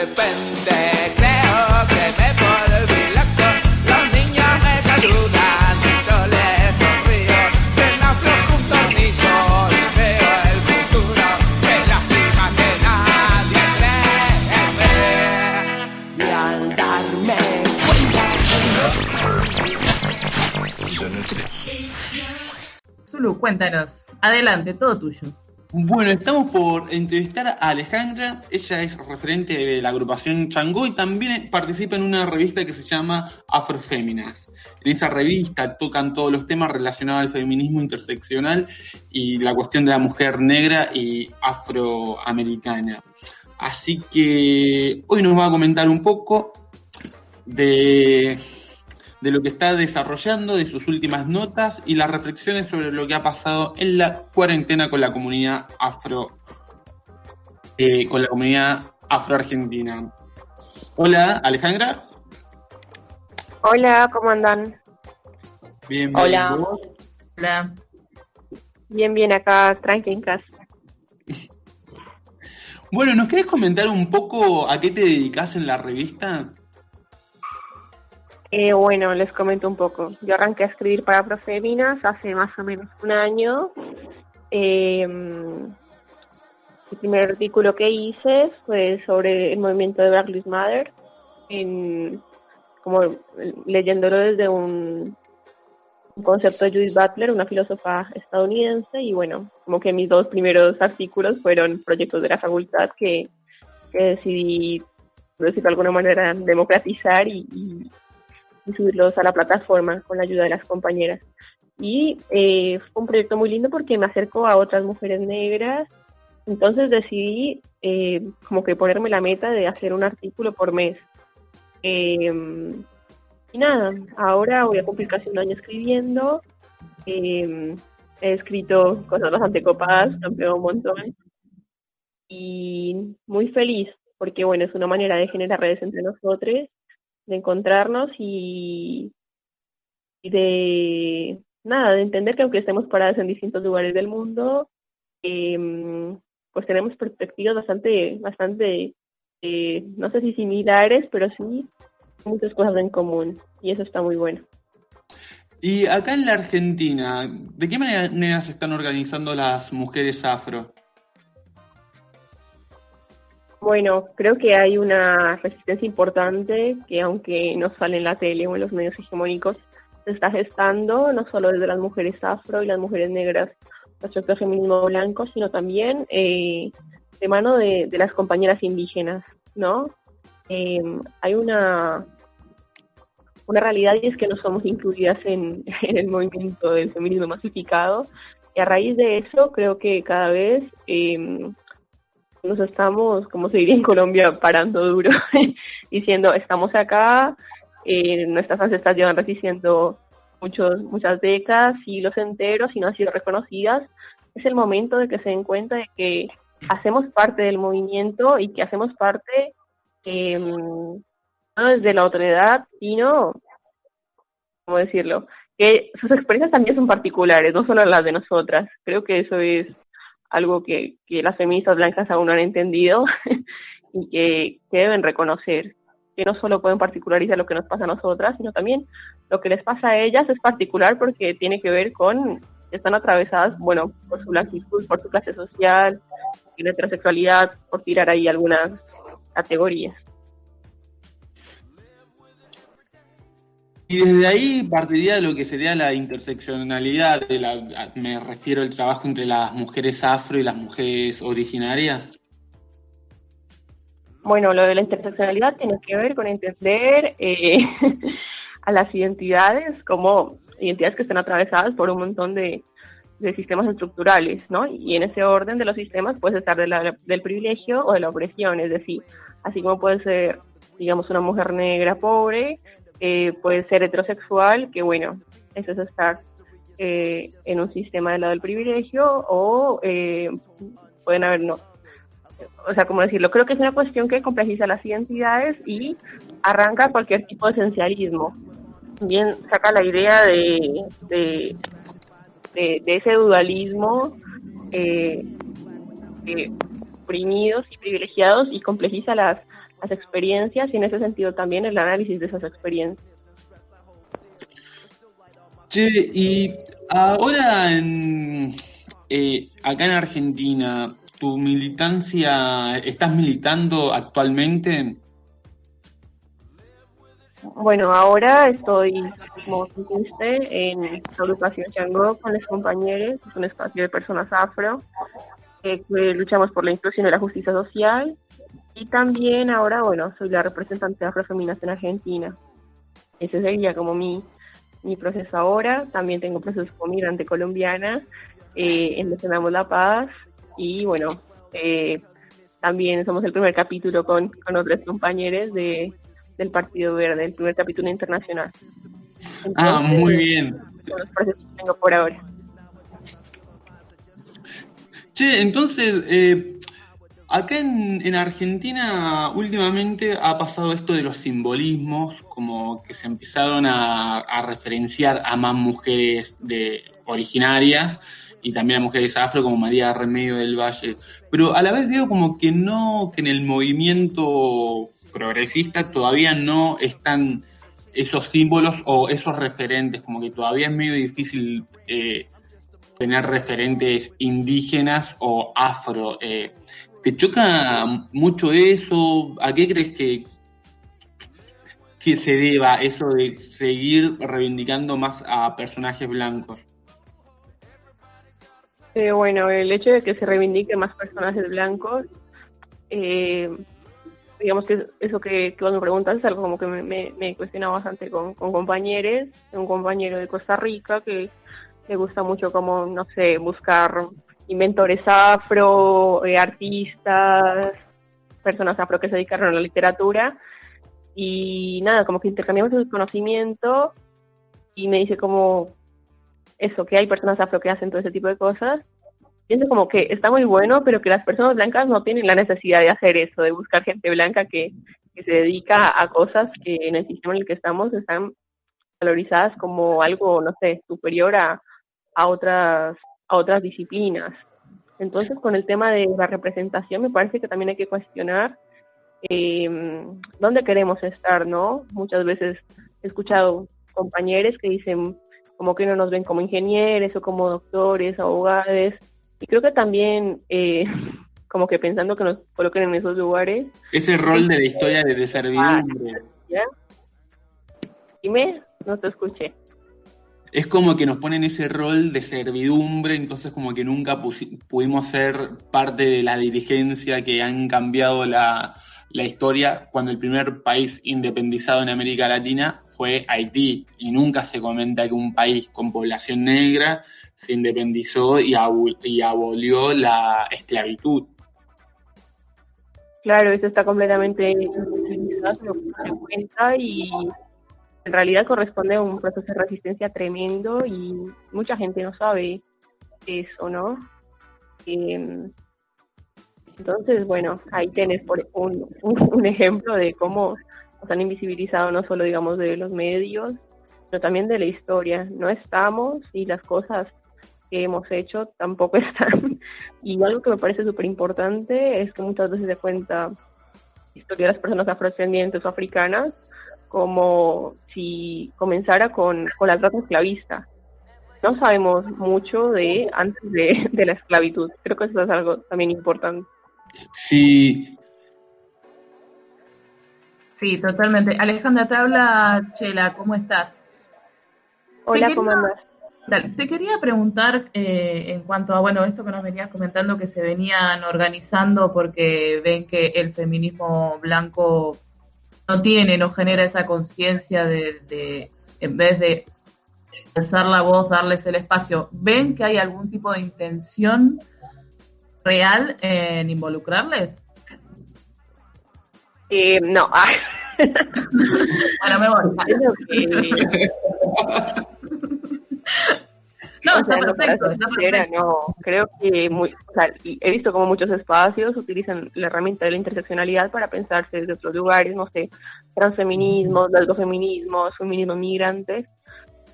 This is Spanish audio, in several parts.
repente creo que me volví loco. Los niños me saludan, yo les sonrío. Se me afloja un tornillo y veo el futuro. Qué lástima que nadie cree en mí. Y al darme Zulu, cuéntanos. Adelante, todo tuyo. Bueno, estamos por entrevistar a Alejandra. Ella es referente de la agrupación Changó y también participa en una revista que se llama Afroféminas. En esa revista tocan todos los temas relacionados al feminismo interseccional y la cuestión de la mujer negra y afroamericana. Así que hoy nos va a comentar un poco de, de lo que está desarrollando, de sus últimas notas y las reflexiones sobre lo que ha pasado en la cuarentena con la comunidad afro, eh, con la comunidad afroargentina. Hola, Alejandra. Hola, ¿cómo andan? Bien, Hola. bien. ¿Vos? Hola. Bien, bien, acá, tranqui en casa. Bueno, ¿nos querés comentar un poco a qué te dedicas en la revista? Eh, bueno, les comento un poco. Yo arranqué a escribir para Profeminas hace más o menos un año. Eh, el primer artículo que hice fue sobre el movimiento de Black Lives Matter, en, como leyéndolo desde un, un concepto de Judith Butler, una filósofa estadounidense, y bueno, como que mis dos primeros artículos fueron proyectos de la facultad que, que decidí, por decirlo de alguna manera, democratizar y, y y subirlos a la plataforma con la ayuda de las compañeras. Y eh, fue un proyecto muy lindo porque me acercó a otras mujeres negras. Entonces decidí eh, como que ponerme la meta de hacer un artículo por mes. Eh, y nada, ahora voy a cumplir casi un año escribiendo. Eh, he escrito cosas bastante copadas, pegado un montón. Y muy feliz porque bueno, es una manera de generar redes entre nosotros de encontrarnos y, de nada, de entender que aunque estemos paradas en distintos lugares del mundo, eh, pues tenemos perspectivas bastante, bastante, eh, no sé si similares, pero sí muchas cosas en común y eso está muy bueno. Y acá en la Argentina, ¿de qué manera se están organizando las mujeres afro? Bueno, creo que hay una resistencia importante que aunque no sale en la tele o en los medios hegemónicos, se está gestando no solo desde las mujeres afro y las mujeres negras respecto al feminismo blanco, sino también eh, de mano de, las compañeras indígenas, ¿no? Eh, hay una, una realidad y es que no somos incluidas en, en, el movimiento del feminismo masificado y a raíz de eso creo que cada vez... Eh, nos estamos, como se diría en Colombia, parando duro, diciendo, estamos acá, eh, nuestras ancestras llevan resistiendo muchos, muchas décadas, siglos enteros y no han sido reconocidas. Es el momento de que se den cuenta de que hacemos parte del movimiento y que hacemos parte eh, no desde la otredad, sino, ¿cómo decirlo? Que sus experiencias también son particulares, no solo las de nosotras. Creo que eso es algo que, que, las feministas blancas aún no han entendido y que, deben reconocer, que no solo pueden particularizar lo que nos pasa a nosotras, sino también lo que les pasa a ellas es particular porque tiene que ver con, están atravesadas, bueno, por su blanquitud, por su clase social, y la heterosexualidad, por tirar ahí algunas categorías. Y desde ahí partiría lo que sería la interseccionalidad, de la, me refiero al trabajo entre las mujeres afro y las mujeres originarias. Bueno, lo de la interseccionalidad tiene que ver con entender eh, a las identidades como identidades que están atravesadas por un montón de, de, sistemas estructurales, ¿no? Y en ese orden de los sistemas puede estar de del privilegio o de la opresión, es decir, así como puede ser, digamos, una mujer negra pobre, eh, puede ser heterosexual, que bueno, eso es estar eh, en un sistema del lado del privilegio, o eh, pueden haber, no, o sea, como decirlo, creo que es una cuestión que complejiza las identidades y arranca cualquier tipo de esencialismo. También saca la idea de, de, ese dualismo, eh, que oprimidos y privilegiados y complejiza las, las experiencias y en ese sentido también el análisis de esas experiencias. Che, y ahora en, eh, acá en Argentina, ¿tu militancia, estás militando actualmente? Bueno, ahora estoy, como dijiste, en la agrupación Chango con los compañeros, es un espacio de personas afro, eh, que luchamos por la inclusión y la justicia social. Y también ahora, bueno, soy la representante de Afrofeminas en Argentina. Ese sería como mi, mi proceso ahora. También tengo proceso como migrante colombiana eh, en la Paz. Y bueno, eh, también somos el primer capítulo con, con otros compañeros de, del Partido Verde, el primer capítulo internacional. ah, muy bien. Son los procesos que tengo por ahora. Che, entonces, eh, acá en, en, Argentina últimamente ha pasado esto de los simbolismos, como que se empezaron a, referenciar a más mujeres de originarias y también a mujeres afro como María Remedio del Valle. Pero a la vez veo como que no, que en el movimiento progresista todavía no están esos símbolos o esos referentes, como que todavía es medio difícil eh, tener referentes indígenas o afro. Eh, ¿Te choca mucho eso? ¿A qué crees que, que se deba eso de seguir reivindicando más a personajes blancos? Eh, bueno, el hecho de que se reivindique más personajes blancos, eh, digamos que eso que, vos me preguntas es algo como que me, me, me cuestionado bastante con, con compañeros, un compañero de Costa Rica que le gusta mucho como, no sé, buscar inventores afro, eh, artistas, personas afro que se dedicaron a la literatura y nada, como que intercambiamos el conocimiento y me dice como eso, que hay personas afro que hacen todo ese tipo de cosas. Pienso como que está muy bueno, pero que las personas blancas no tienen la necesidad de hacer eso, de buscar gente blanca que, que se dedica a cosas que en el sistema en el que estamos están valorizadas como algo, no sé, superior a, a otras a otras disciplinas. Entonces, con el tema de la representación, me parece que también hay que cuestionar eh, dónde queremos estar, ¿no? Muchas veces he escuchado compañeros que dicen como que no nos ven como ingenieros o como doctores, abogados, y creo que también eh, como que pensando que nos coloquen en esos lugares. Ese rol de la historia de, servidumbre. ¿Ya? Dime, no te escuché es como que nos ponen ese rol de servidumbre, entonces como que nunca pudimos ser parte de la dirigencia que han cambiado la, historia cuando el primer país independizado en América Latina fue Haití y nunca se comenta que un país con población negra se independizó y, abolió la esclavitud. Claro, eso está completamente se cuenta y en realidad corresponde a un proceso de resistencia tremendo y mucha gente no sabe eso, ¿no? Eh, entonces, bueno, ahí tenés por un, un, ejemplo de cómo nos han invisibilizado no solo, digamos, de los medios, sino también de la historia. No estamos y las cosas que hemos hecho tampoco están. Y algo que me parece súper importante es que muchas veces se cuenta historia de las personas afrodescendientes o africanas como si comenzara con, con la trata esclavista. No sabemos mucho de antes de, de la esclavitud. Creo que eso es algo también importante. Sí. Sí, totalmente. Alejandra, te habla Chela, ¿cómo estás? Hola, quería, ¿cómo andas? Te quería preguntar eh, en cuanto a, bueno, esto que nos venías comentando, que se venían organizando porque ven que el feminismo blanco no tiene, no genera esa conciencia de, de, en vez de alzar la voz, darles el espacio, ¿ven que hay algún tipo de intención real en involucrarles? Eh, no. bueno, me voy. No, está perfecto, está perfecto. no, creo que muy, o sea, he visto como muchos espacios utilizan la herramienta de la interseccionalidad para pensarse desde otros lugares, no sé, transfeminismos, feminismos, feminismo migrantes,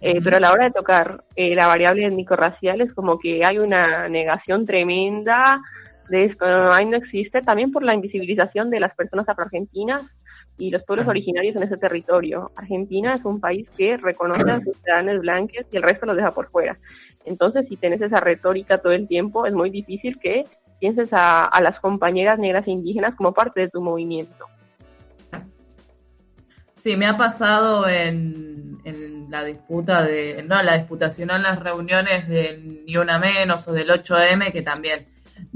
eh, pero a la hora de tocar eh, la variable étnico-racial es como que hay una negación tremenda de esto ahí no existe, también por la invisibilización de las personas afroargentinas y los pueblos originarios en ese territorio. Argentina es un país que reconoce a sus ciudadanos blancos y el resto los deja por fuera. Entonces, si tienes esa retórica todo el tiempo, es muy difícil que pienses a, a las compañeras negras e indígenas como parte de tu movimiento. Sí, me ha pasado en, en la disputa de, no, la disputación en las reuniones del Ni Una Menos o del 8M, que también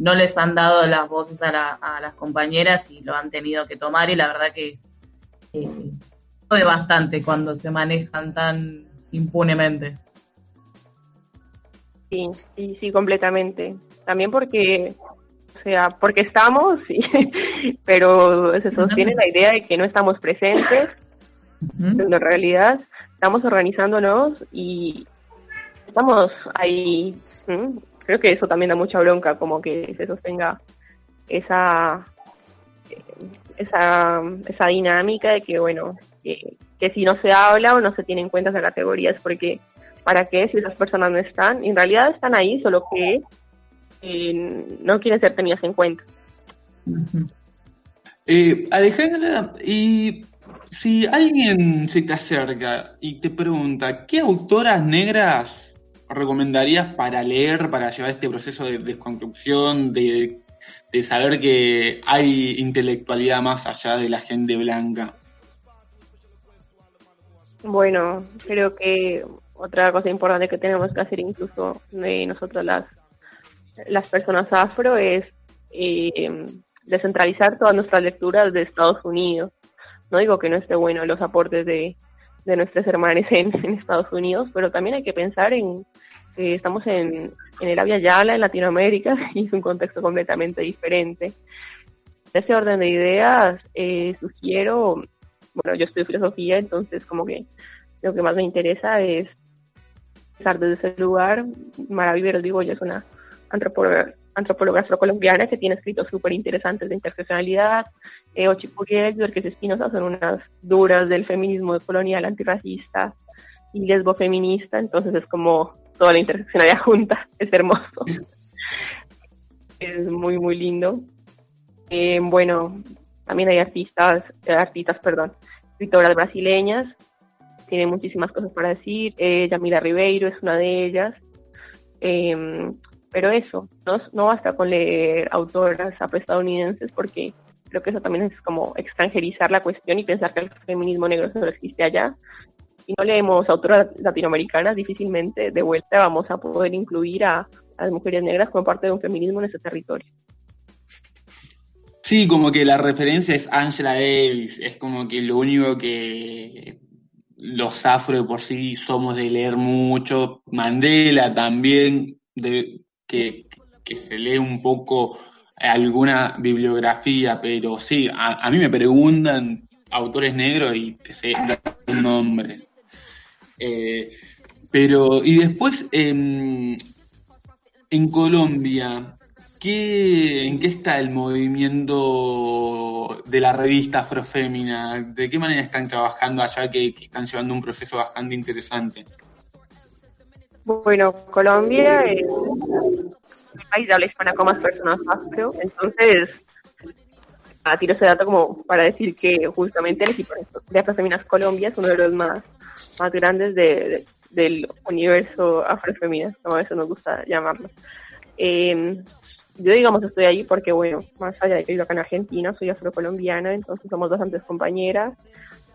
no les han dado las voces a, la- a las compañeras y lo han tenido que tomar y la verdad que es eh, bastante cuando se manejan tan impunemente. Sí, sí, sí, completamente. También porque, o sea, porque estamos, pero se sostiene la idea de que no estamos presentes, pero en realidad estamos organizándonos y estamos ahí. Creo que eso también da mucha bronca, como que se sostenga esa esa, esa dinámica de que, bueno, que, si no se habla o no se tiene en cuenta esa categoría es porque, ¿para qué si esas personas no están? En realidad están ahí, solo que eh, no quieren ser tenidas en cuenta. Eh, Alejandra, y si alguien se te acerca y te pregunta, ¿qué autoras negras recomendarías para leer, para llevar este proceso de desconstrucción, de, de saber que hay intelectualidad más allá de la gente blanca? Bueno, creo que otra cosa importante que tenemos que hacer incluso de nosotros las, las personas afro es eh, descentralizar todas nuestras lecturas de Estados Unidos. No digo que no esté bueno los aportes de, de nuestros hermanos en, en Estados Unidos, pero también hay que pensar en que estamos en, en el Avia Yala, en Latinoamérica, y es un contexto completamente diferente. En ese orden de ideas, eh, sugiero bueno, yo estudio filosofía, entonces como que lo que más me interesa es estar desde ese lugar. Mara Viveros, digo yo, es una antropóloga, antropóloga afrocolombiana que tiene escritos súper interesantes de interseccionalidad. Eh, Ochipuri Edgar, que es Espinosa, son unas duras del feminismo colonial antirracista y lesbofeminista, entonces es como toda la interseccionalidad junta, es hermoso. es muy, muy lindo. Eh, bueno, también hay artistas, eh, artistas, perdón, escritoras brasileñas, tienen muchísimas cosas para decir. Eh, Yamila Ribeiro es una de ellas. Eh, pero eso, no, no basta con leer autoras afroestadounidenses porque creo que eso también es como extranjerizar la cuestión y pensar que el feminismo negro solo existe allá. Si no leemos autoras latinoamericanas, difícilmente de vuelta vamos a poder incluir a, a las mujeres negras como parte de un feminismo en ese territorio. Sí, como que la referencia es Angela Davis, es como que lo único que los afro de por sí somos de leer mucho, Mandela también, de, que, que se lee un poco alguna bibliografía, pero sí, a, a mí me preguntan autores negros y te sé nombres. Eh, pero, y después, eh, en Colombia, ¿Qué, ¿En qué está el movimiento de la revista Afrofémina? ¿De qué manera están trabajando allá que, que están llevando un proceso bastante interesante? Bueno, Colombia es un país habla hispana con más personas afro, entonces a tiro ese dato como para decir que justamente el equipo de Afrofeminas Colombia es uno de los más, más grandes de, de, del universo afrofemina, como a veces nos gusta llamarlo. Eh, yo digamos estoy ahí porque bueno, más allá de que vivo acá en Argentina, soy afrocolombiana, entonces somos bastantes compañeras,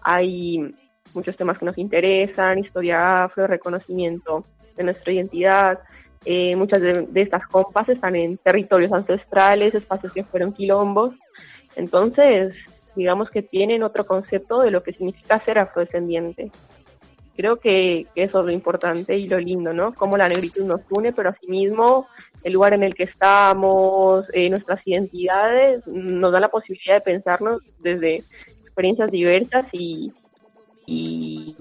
hay muchos temas que nos interesan, historia afro, reconocimiento de nuestra identidad, eh, muchas de, de, estas compas están en territorios ancestrales, espacios que fueron quilombos, entonces digamos que tienen otro concepto de lo que significa ser afrodescendiente. Creo que, que eso es lo importante y lo lindo, ¿no? Cómo la negritud nos une, pero asimismo el lugar en el que estamos, eh, nuestras identidades, nos da la posibilidad de pensarnos desde experiencias diversas y, y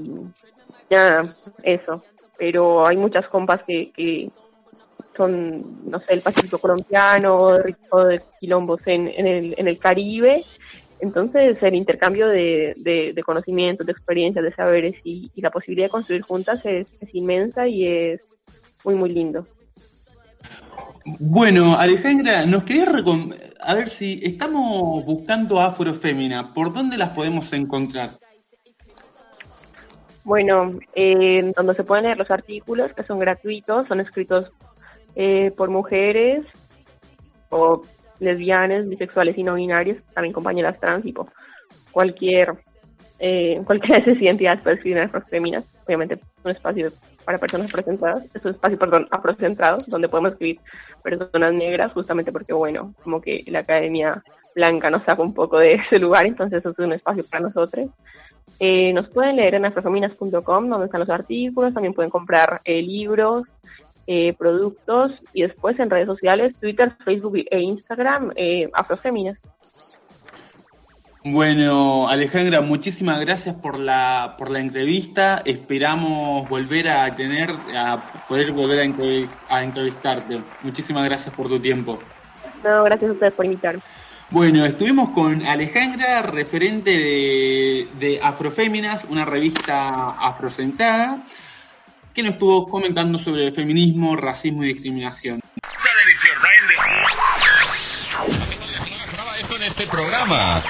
ya, eso. Pero hay muchas compas que, que son, no sé, el Pacífico colombiano o de quilombos en, en, el, en el Caribe. Entonces, el intercambio de, de, de conocimientos, de experiencias, de saberes y, y, la posibilidad de construir juntas es, es inmensa y es muy, muy lindo. Bueno, Alejandra, nos quería a ver si estamos buscando Afrofémina, ¿por dónde las podemos encontrar? Bueno, eh, donde se pueden leer los artículos que son gratuitos, son escritos eh, por mujeres o lesbianas, bisexuales y no binarias, también compañeras trans, tipo cualquier eh, cualquiera de esas identidades afroféminas, obviamente un espacio para personas presentadas, es un espacio, perdón, afrocentrado, donde podemos escribir personas negras, justamente porque, bueno, como que la academia blanca nos saca un poco de ese lugar, entonces eso es un espacio para nosotros. Eh, nos pueden leer en afrofeminas.com, donde están los artículos, también pueden comprar eh, libros, eh, productos y después en redes sociales, Twitter, Facebook e Instagram, eh, Afrofeminas. Bueno, Alejandra, muchísimas gracias por la por la entrevista. Esperamos volver a tener, a poder volver a, entrev- a entrevistarte. Muchísimas gracias por tu tiempo. No, gracias a ustedes por invitarme. Bueno, estuvimos con Alejandra, referente de, de Afroféminas, una revista afrocentrada, que nos estuvo comentando sobre el feminismo, racismo y discriminación. Graba esto en este programa.